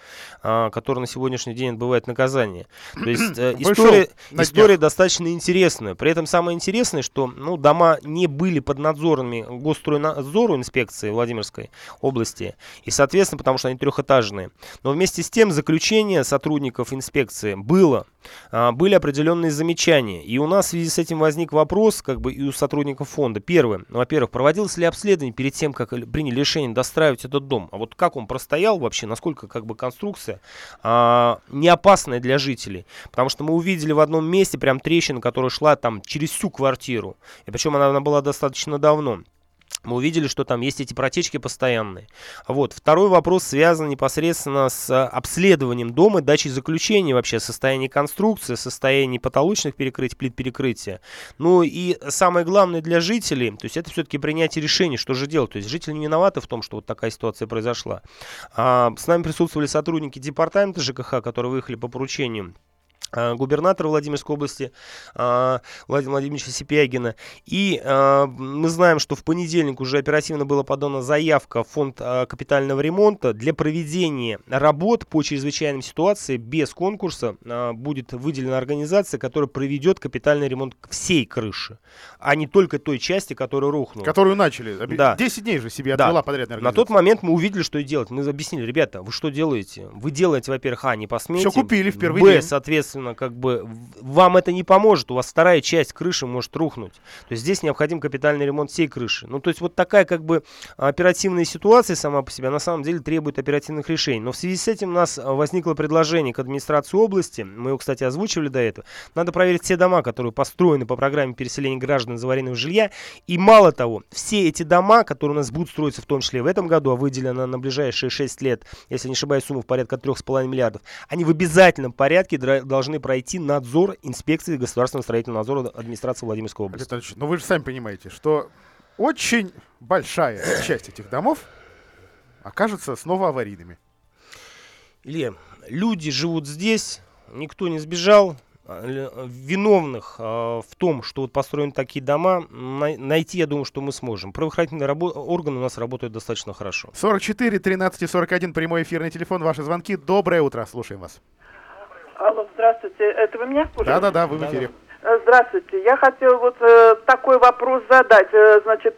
а, который на сегодняшний день отбывает наказание. То есть э, история, история достаточно интересная. При этом самое интересное, что ну, дома не были под надзорами Госстройнадзору инспекции Владимирской области, и, соответственно, потому что они трехэтажные. Но вместе с тем заключение сотрудников инспекции было, а, были определенные замечания. И у нас в связи с этим возник вопрос, как бы и у сотрудников фонда. Первое, ну, во-первых, проводилось ли обследование перед тем, как приняли решение достраивать этот дом? А вот как он простоял вообще, насколько как бы конструкция а, не опасная для жителей? Потому что мы увидели в одном месте прям трещину, которая шла там через всю квартиру. И причем она, она была достаточно давно. Мы увидели, что там есть эти протечки постоянные. Вот. Второй вопрос связан непосредственно с а, обследованием дома, дачей заключения вообще, состояние конструкции, состояние потолочных перекрытий, плит перекрытия. Ну и самое главное для жителей, то есть это все-таки принятие решений, что же делать. То есть жители не виноваты в том, что вот такая ситуация произошла. А, с нами присутствовали сотрудники департамента ЖКХ, которые выехали по поручению Э, губернатора Владимирской области э, Владимира Владимировича Сипягина. И э, мы знаем, что в понедельник уже оперативно была подана заявка в фонд капитального ремонта для проведения работ по чрезвычайным ситуациям без конкурса. Будет выделена организация, которая проведет капитальный ремонт всей крыши, а не только той части, которая рухнула. Которую начали. Да. 10 дней же себе отвела да. подрядная организация. На тот момент мы увидели, что делать. Мы объяснили, ребята, вы что делаете? Вы делаете, во-первых, а, не посмеете. Все купили в первый Б, день. соответственно, соответственно, как бы вам это не поможет, у вас вторая часть крыши может рухнуть. То есть здесь необходим капитальный ремонт всей крыши. Ну, то есть вот такая как бы оперативная ситуация сама по себе на самом деле требует оперативных решений. Но в связи с этим у нас возникло предложение к администрации области, мы его, кстати, озвучивали до этого, надо проверить все дома, которые построены по программе переселения граждан из аварийного жилья. И мало того, все эти дома, которые у нас будут строиться в том числе в этом году, а выделено на ближайшие 6 лет, если не ошибаюсь, сумма в порядка 3,5 миллиардов, они в обязательном порядке должны должны пройти надзор инспекции государственного строительного надзора администрации Владимирской области. Но ну вы же сами понимаете, что очень большая часть этих домов окажется снова аварийными. Илья, люди живут здесь, никто не сбежал, а, виновных э, в том, что вот построены такие дома, на, найти, я думаю, что мы сможем. Правоохранительные рабо- органы у нас работают достаточно хорошо. 44 13 и 41 прямой эфирный телефон, ваши звонки. Доброе утро, слушаем вас. Алло, здравствуйте. Это вы меня слушаете? Да-да-да, вы в эфире. Э, здравствуйте. Я хотела вот э, такой вопрос задать. Э, значит,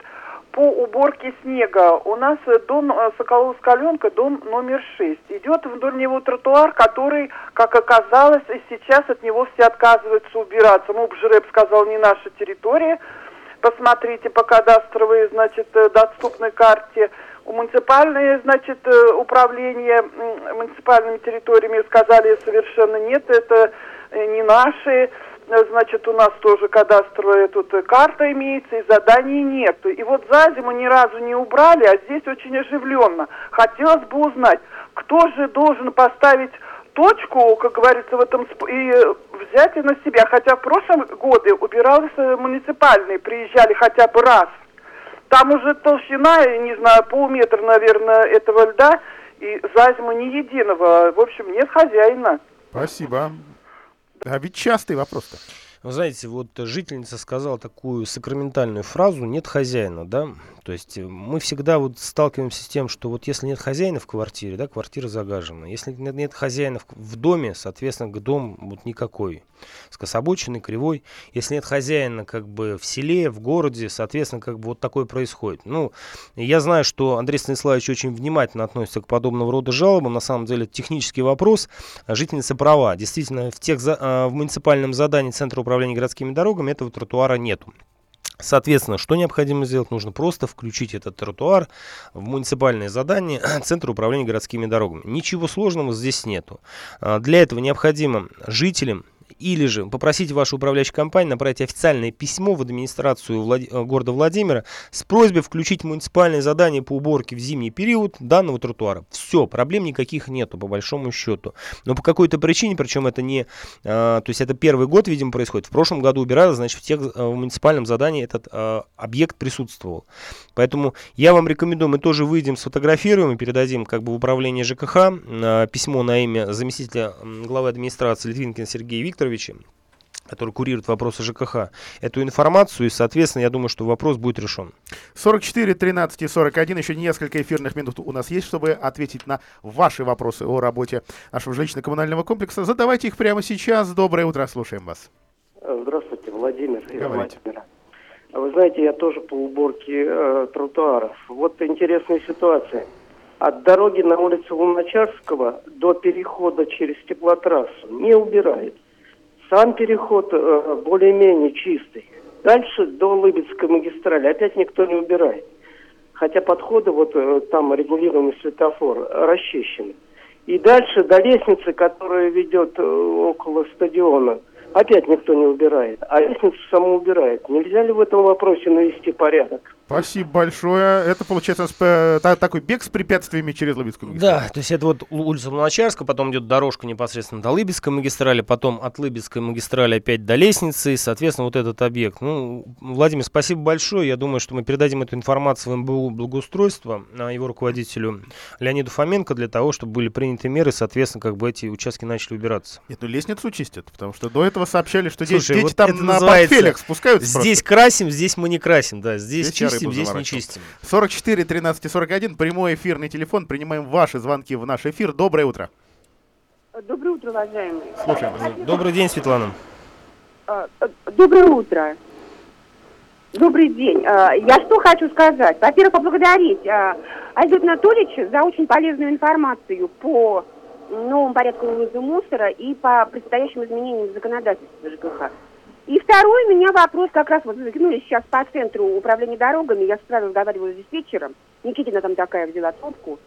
по уборке снега. У нас дом э, Соколова-Скаленка, дом номер 6. Идет вдоль него тротуар, который, как оказалось, и сейчас от него все отказываются убираться. Ну, Бжреп сказал, не наша территория. Посмотрите по кадастровой, значит, э, доступной карте. Муниципальные, значит, э, управление муниципальными территориями сказали совершенно нет, это э, не наши. Значит, у нас тоже кадастровая тут карта имеется, и заданий нет. И вот за зиму ни разу не убрали, а здесь очень оживленно. Хотелось бы узнать, кто же должен поставить точку, как говорится, в этом и взять и на себя. Хотя в прошлом годы убирались муниципальные, приезжали хотя бы раз. Там уже толщина, не знаю, полметра, наверное, этого льда, и за зиму ни единого. В общем, нет хозяина. Спасибо. А ведь частый вопрос-то. Вы знаете, вот жительница сказала такую сакраментальную фразу «нет хозяина», да? То есть э, мы всегда вот сталкиваемся с тем, что вот если нет хозяина в квартире, да, квартира загажена. Если нет, хозяина в доме, соответственно, дом вот никакой. Скособоченный, кривой. Если нет хозяина как бы в селе, в городе, соответственно, как бы вот такое происходит. Ну, я знаю, что Андрей Станиславович очень внимательно относится к подобного рода жалобам. На самом деле, технический вопрос. Жительница права. Действительно, в, тех, а, в муниципальном задании Центра управления городскими дорогами этого тротуара нету. Соответственно, что необходимо сделать? Нужно просто включить этот тротуар в муниципальное задание Центра управления городскими дорогами. Ничего сложного здесь нету. А, для этого необходимо жителям или же попросите вашу управляющую компанию направить официальное письмо в администрацию Влад... Э, города Владимира с просьбой включить муниципальное задание по уборке в зимний период данного тротуара. Все, проблем никаких нету, по большому счету. Но по какой-то причине, причем это не... А, то есть это первый год, видимо, происходит. В прошлом году убирали, значит, в, тех, э, в муниципальном задании этот а, объект присутствовал. Поэтому я вам рекомендую, мы тоже выйдем, сфотографируем и передадим как бы в управление ЖКХ а, письмо на имя заместителя главы администрации Литвинкина Сергея Викторовича, Викторовича, который курирует вопросы ЖКХ, эту информацию, и, соответственно, я думаю, что вопрос будет решен. 44, 13 и 41, еще несколько эфирных минут у нас есть, чтобы ответить на ваши вопросы о работе нашего жилищно-коммунального комплекса. Задавайте их прямо сейчас. Доброе утро, слушаем вас. Здравствуйте, Владимир. Говорите. Вы знаете, я тоже по уборке э, тротуаров. Вот интересная ситуация. От дороги на улице Луначарского до перехода через теплотрассу не убирает. Сам переход э, более-менее чистый. Дальше до Лыбецкой магистрали опять никто не убирает. Хотя подходы, вот э, там регулируемый светофор, расчищены. И дальше до лестницы, которая ведет э, около стадиона, опять никто не убирает. А лестницу саму убирает. Нельзя ли в этом вопросе навести порядок? Спасибо большое. Это получается э, та- такой бег с препятствиями через Лыбецкую магистраль. Да, то есть это вот улица Луначарска, потом идет дорожка непосредственно до Лыбецкой магистрали, потом от Лыбецкой магистрали опять до лестницы, и, соответственно, вот этот объект. Ну, Владимир, спасибо большое. Я думаю, что мы передадим эту информацию в МБУ благоустройства, а, его руководителю Леониду Фоменко, для того, чтобы были приняты меры, соответственно, как бы эти участки начали убираться. Нет, ну лестницу чистят, потому что до этого сообщали, что дети, Слушай, дети вот там это на называется портфелях спускаются. Здесь красим, здесь мы не красим, да. Здесь, Здесь чистим, здесь не чистим. 44 13 и 41, прямой эфирный телефон. Принимаем ваши звонки в наш эфир. Доброе утро. Доброе утро, уважаемые. Слушаем. Добрый день, Светлана. А, э, Доброе утро. Добрый день. А, Я что хочу сказать? Во-первых, поблагодарить Альберта Анатольевича за очень полезную информацию по новому порядку вывоза мусора и по предстоящим изменениям в законодательстве ЖКХ. И второй у меня вопрос как раз вот заглянули сейчас по центру управления дорогами. Я с утра разговаривала с диспетчером. Никитина там такая взяла трубку.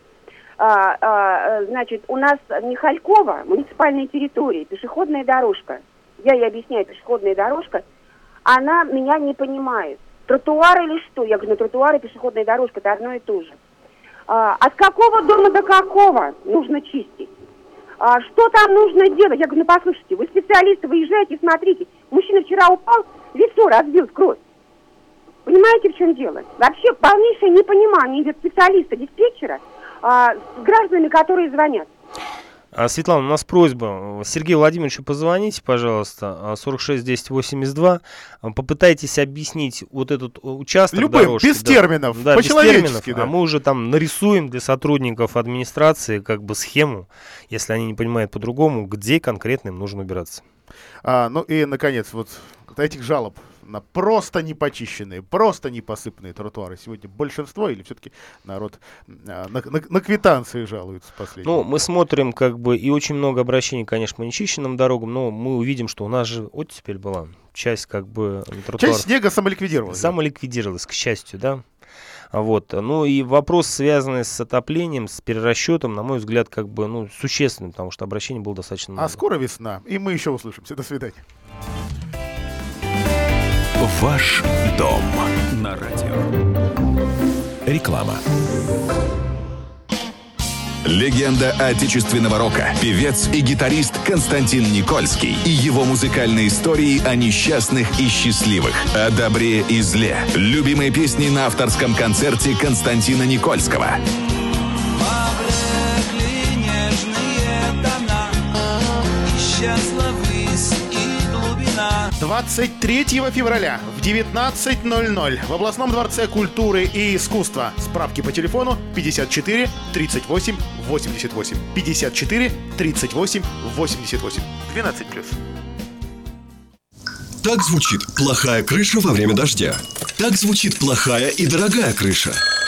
А, а, значит, у нас Михалькова, муниципальная территория, пешеходная дорожка. Я ей объясняю, пешеходная дорожка. Она меня не понимает. Тротуар или что? Я говорю, ну тротуар и пешеходная дорожка это одно и то же. А, от какого дома до какого нужно чистить? А, что там нужно делать? Я говорю, ну послушайте, вы специалисты, выезжайте, смотрите. Мужчина вчера упал, лицо разбил в кровь. Понимаете, в чем дело? Вообще полнейшее непонимание идет специалиста, диспетчера а, с гражданами, которые звонят. А, Светлана, у нас просьба. Сергею Владимировичу позвоните, пожалуйста, а, 46 10 82. А, Попытайтесь объяснить вот этот э, участок Любым, дорожки. без да. терминов, Да, без по-человечески, терминов. да. А мы уже там нарисуем для сотрудников администрации как бы схему, если они не понимают по-другому, где конкретно им нужно убираться. А, ну и, наконец, вот от этих жалоб на просто непочищенные, просто непосыпанные тротуары сегодня большинство или все-таки народ а, на, на- на квитанции жалуется последние? Ну, мы смотрим как бы и очень много обращений, конечно, по нечищенным дорогам, но мы увидим, что у нас же оттепель была. Часть как бы тротуаров. Часть снега самоликвидировалась. Самоликвидировалась, к счастью, да. А Вот. Ну и вопрос, связанный с отоплением, с перерасчетом, на мой взгляд, как бы, ну, существенным, потому что обращений было достаточно много. А скоро весна, и мы еще услышимся. До свидания. Ваш дом на радио. Реклама. Легенда отечественного рока, певец и гитарист Константин Никольский и его музыкальные истории о несчастных и счастливых, о добре и зле. Любимые песни на авторском концерте Константина Никольского. 23 февраля в 19.00 в областном дворце культуры и искусства. Справки по телефону 54 38 88. 54 38 88. 12 плюс. Так звучит плохая крыша во время дождя. Так звучит плохая и дорогая крыша.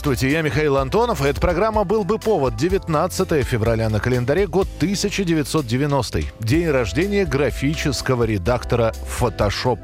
Здравствуйте, я Михаил Антонов. Эта программа «Был бы повод». 19 февраля на календаре, год 1990. День рождения графического редактора Photoshop.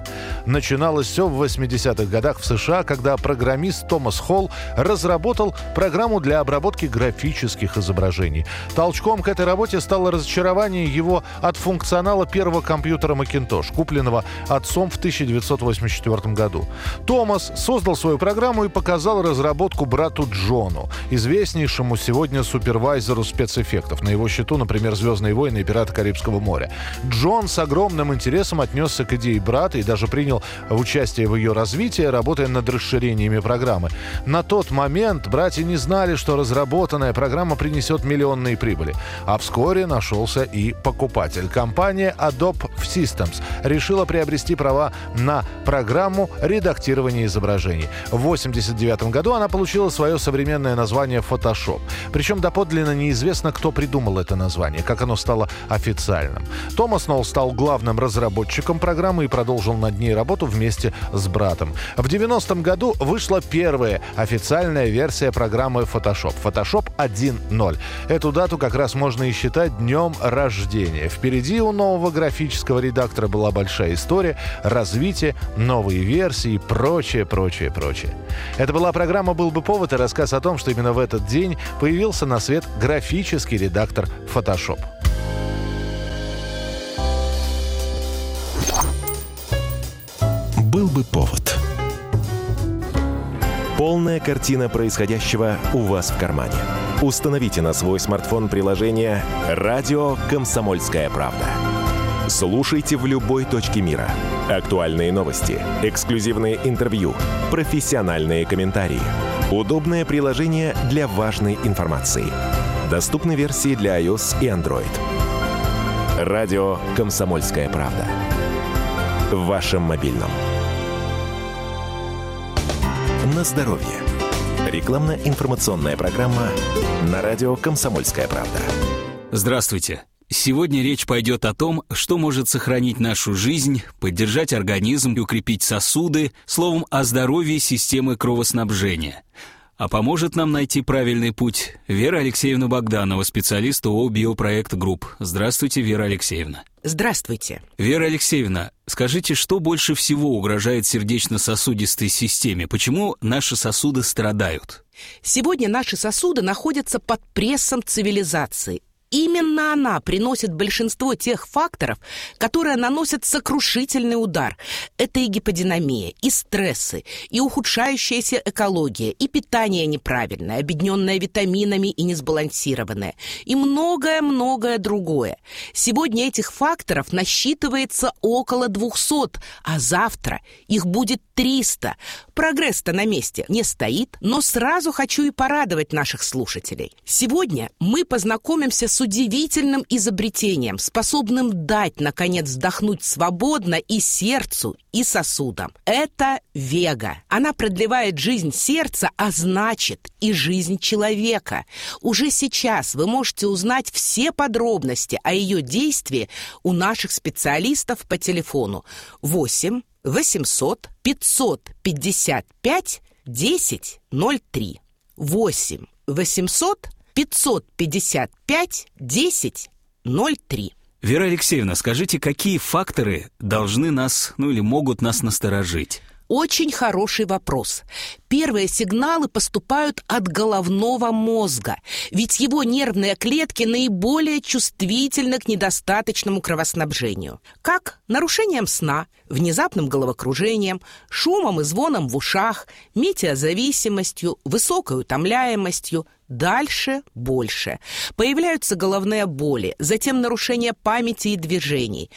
Начиналось все в 80-х годах в США, когда программист Томас Холл разработал программу для обработки графических изображений. Толчком к этой работе стало разочарование его от функционала первого компьютера Macintosh, купленного отцом в 1984 году. Томас создал свою программу и показал разработку брату Джону, известнейшему сегодня супервайзеру спецэффектов. На его счету, например, «Звездные войны» и «Пираты Карибского моря». Джон с огромным интересом отнесся к идее брата и даже принял участие в ее развитии, работая над расширениями программы. На тот момент братья не знали, что разработанная программа принесет миллионные прибыли. А вскоре нашелся и покупатель. Компания Adobe Systems решила приобрести права на программу редактирования изображений. В 1989 году она получила свое современное название Photoshop. Причем доподлинно неизвестно, кто придумал это название, как оно стало официальным. Томас Нолл стал главным разработчиком программы и продолжил над ней работу вместе с братом. В 90-м году вышла первая официальная версия программы Photoshop. Photoshop 1.0. Эту дату как раз можно и считать днем рождения. Впереди у нового графического редактора была большая история, развитие, новые версии и прочее, прочее, прочее. Это была программа «Был бы повод» и рассказ о том, что именно в этот день появился на свет графический редактор Photoshop. Был бы повод. Полная картина происходящего у вас в кармане. Установите на свой смартфон приложение «Радио Комсомольская правда». Слушайте в любой точке мира. Актуальные новости, эксклюзивные интервью, профессиональные комментарии. Удобное приложение для важной информации. Доступны версии для iOS и Android. Радио «Комсомольская правда». В вашем мобильном. На здоровье. Рекламно-информационная программа на радио «Комсомольская правда». Здравствуйте. Сегодня речь пойдет о том, что может сохранить нашу жизнь, поддержать организм и укрепить сосуды, словом, о здоровье системы кровоснабжения. А поможет нам найти правильный путь Вера Алексеевна Богданова, специалист ООО «Биопроект Групп». Здравствуйте, Вера Алексеевна. Здравствуйте. Вера Алексеевна, скажите, что больше всего угрожает сердечно-сосудистой системе? Почему наши сосуды страдают? Сегодня наши сосуды находятся под прессом цивилизации. Именно она приносит большинство тех факторов, которые наносят сокрушительный удар. Это и гиподинамия, и стрессы, и ухудшающаяся экология, и питание неправильное, объединенное витаминами и несбалансированное, и многое-многое другое. Сегодня этих факторов насчитывается около 200, а завтра их будет 300. Прогресс-то на месте не стоит, но сразу хочу и порадовать наших слушателей. Сегодня мы познакомимся с удивительным изобретением, способным дать, наконец, вдохнуть свободно и сердцу, и сосудам. Это Вега. Она продлевает жизнь сердца, а значит и жизнь человека. Уже сейчас вы можете узнать все подробности о ее действии у наших специалистов по телефону 8 800 555 1003. 8 800 555 1003. Вера Алексеевна, скажите, какие факторы должны нас, ну или могут нас насторожить? Очень хороший вопрос. Первые сигналы поступают от головного мозга, ведь его нервные клетки наиболее чувствительны к недостаточному кровоснабжению. Как нарушением сна, внезапным головокружением, шумом и звоном в ушах, метеозависимостью, высокой утомляемостью, Дальше больше. Появляются головные боли, затем нарушение памяти и движений.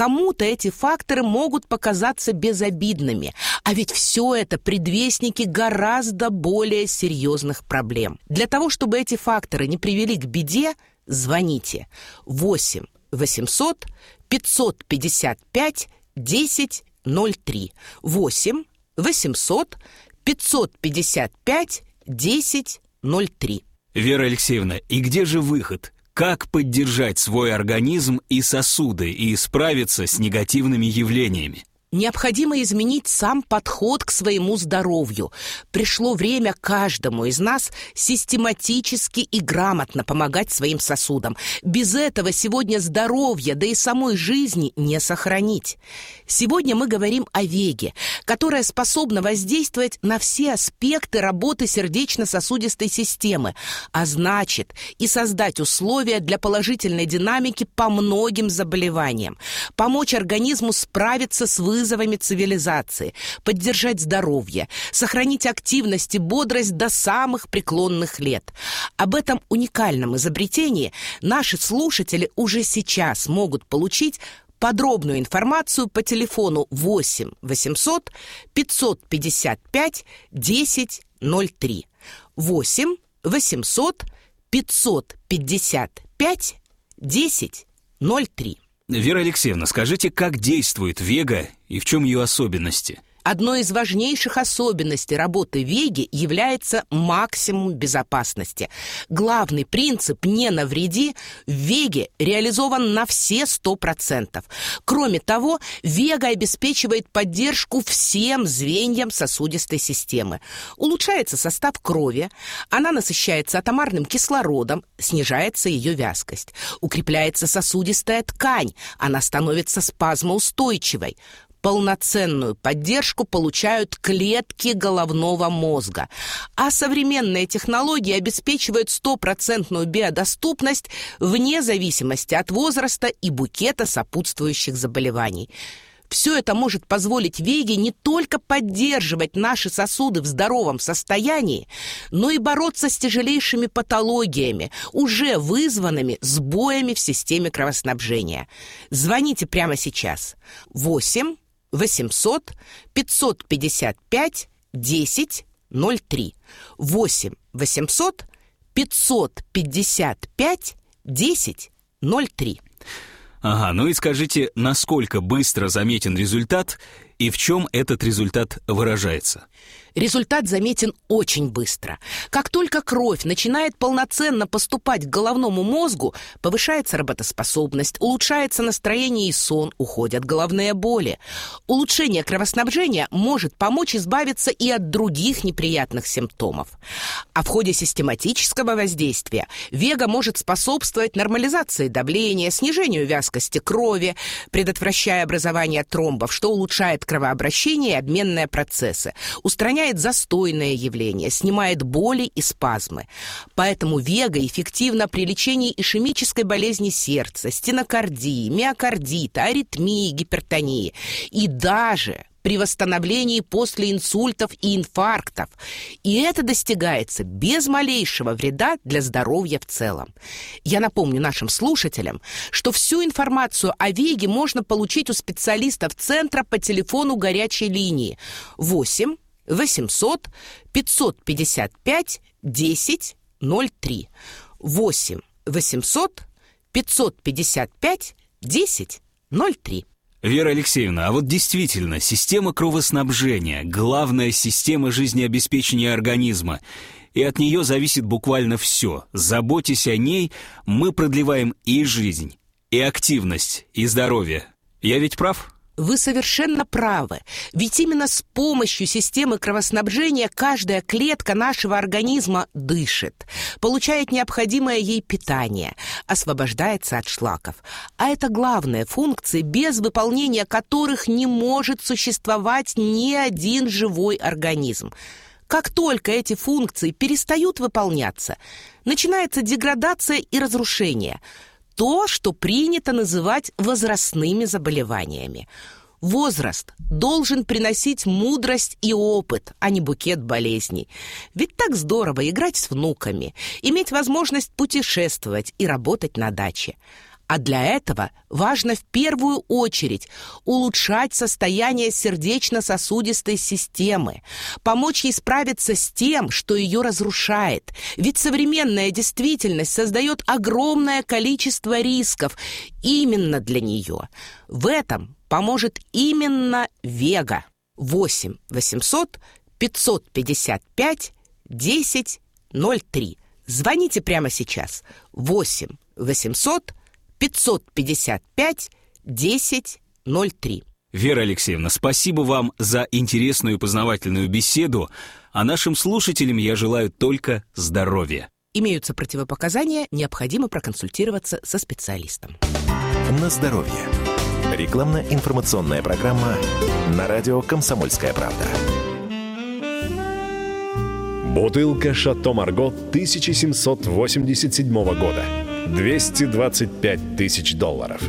Кому-то эти факторы могут показаться безобидными, а ведь все это предвестники гораздо более серьезных проблем. Для того, чтобы эти факторы не привели к беде, звоните 8 800 555 1003 8 800 555 1003. Вера Алексеевна, и где же выход? Как поддержать свой организм и сосуды и справиться с негативными явлениями? Необходимо изменить сам подход к своему здоровью. Пришло время каждому из нас систематически и грамотно помогать своим сосудам. Без этого сегодня здоровье, да и самой жизни не сохранить. Сегодня мы говорим о веге, которая способна воздействовать на все аспекты работы сердечно-сосудистой системы, а значит и создать условия для положительной динамики по многим заболеваниям, помочь организму справиться с вызовами вызовами цивилизации, поддержать здоровье, сохранить активность и бодрость до самых преклонных лет. Об этом уникальном изобретении наши слушатели уже сейчас могут получить подробную информацию по телефону 8 800 555 1003. 8 800 555 1003. Вера Алексеевна, скажите, как действует Вега и в чем ее особенности? Одной из важнейших особенностей работы Веги является максимум безопасности. Главный принцип «не навреди» в Веге реализован на все 100%. Кроме того, Вега обеспечивает поддержку всем звеньям сосудистой системы. Улучшается состав крови, она насыщается атомарным кислородом, снижается ее вязкость. Укрепляется сосудистая ткань, она становится спазмоустойчивой полноценную поддержку получают клетки головного мозга. А современные технологии обеспечивают стопроцентную биодоступность вне зависимости от возраста и букета сопутствующих заболеваний. Все это может позволить Веге не только поддерживать наши сосуды в здоровом состоянии, но и бороться с тяжелейшими патологиями, уже вызванными сбоями в системе кровоснабжения. Звоните прямо сейчас. 8 800 555 10 03. 8 800 555 10 03. Ага, ну и скажите, насколько быстро заметен результат и в чем этот результат выражается? Результат заметен очень быстро. Как только кровь начинает полноценно поступать к головному мозгу, повышается работоспособность, улучшается настроение и сон, уходят головные боли. Улучшение кровоснабжения может помочь избавиться и от других неприятных симптомов. А в ходе систематического воздействия вега может способствовать нормализации давления, снижению вязкости крови, предотвращая образование тромбов, что улучшает кровообращение и обменные процессы, устраняет устраняет застойное явление, снимает боли и спазмы. Поэтому вега эффективна при лечении ишемической болезни сердца, стенокардии, миокардита, аритмии, гипертонии и даже при восстановлении после инсультов и инфарктов. И это достигается без малейшего вреда для здоровья в целом. Я напомню нашим слушателям, что всю информацию о Веге можно получить у специалистов центра по телефону горячей линии 8 800 555 10 03. 8 800 555 10 03. Вера Алексеевна, а вот действительно, система кровоснабжения – главная система жизнеобеспечения организма. И от нее зависит буквально все. Заботясь о ней, мы продлеваем и жизнь, и активность, и здоровье. Я ведь прав? Вы совершенно правы. Ведь именно с помощью системы кровоснабжения каждая клетка нашего организма дышит, получает необходимое ей питание, освобождается от шлаков. А это главные функции, без выполнения которых не может существовать ни один живой организм. Как только эти функции перестают выполняться, начинается деградация и разрушение – то, что принято называть возрастными заболеваниями. Возраст должен приносить мудрость и опыт, а не букет болезней. Ведь так здорово играть с внуками, иметь возможность путешествовать и работать на даче. А для этого важно в первую очередь улучшать состояние сердечно-сосудистой системы, помочь ей справиться с тем, что ее разрушает. Ведь современная действительность создает огромное количество рисков именно для нее. В этом поможет именно Вега. 8 800 555 10 03. Звоните прямо сейчас. 8 800 555 10 03. Вера Алексеевна, спасибо вам за интересную и познавательную беседу, а нашим слушателям я желаю только здоровья. Имеются противопоказания, необходимо проконсультироваться со специалистом. На здоровье. Рекламно-информационная программа на радио «Комсомольская правда». Бутылка «Шато Марго» 1787 года. 225 тысяч долларов.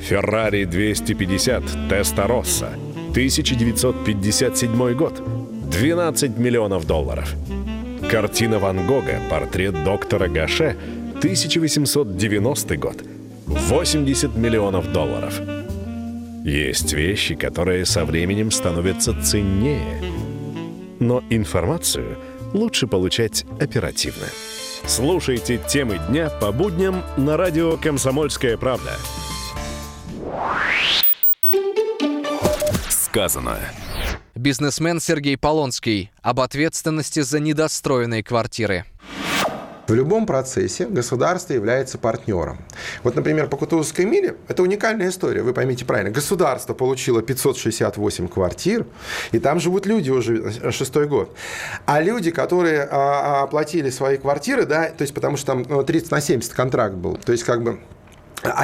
«Феррари 250 Теста Росса» 1957 год. 12 миллионов долларов. Картина Ван Гога «Портрет доктора Гаше» 1890 год. 80 миллионов долларов. Есть вещи, которые со временем становятся ценнее. Но информацию лучше получать оперативно. Слушайте темы дня по будням на радио «Комсомольская правда». Сказано. Бизнесмен Сергей Полонский об ответственности за недостроенные квартиры. В любом процессе государство является партнером. Вот, например, по Кутузовской миле это уникальная история, вы поймите правильно. Государство получило 568 квартир, и там живут люди уже шестой год. А люди, которые а, оплатили свои квартиры, да, то есть потому что там ну, 30 на 70 контракт был, то есть как бы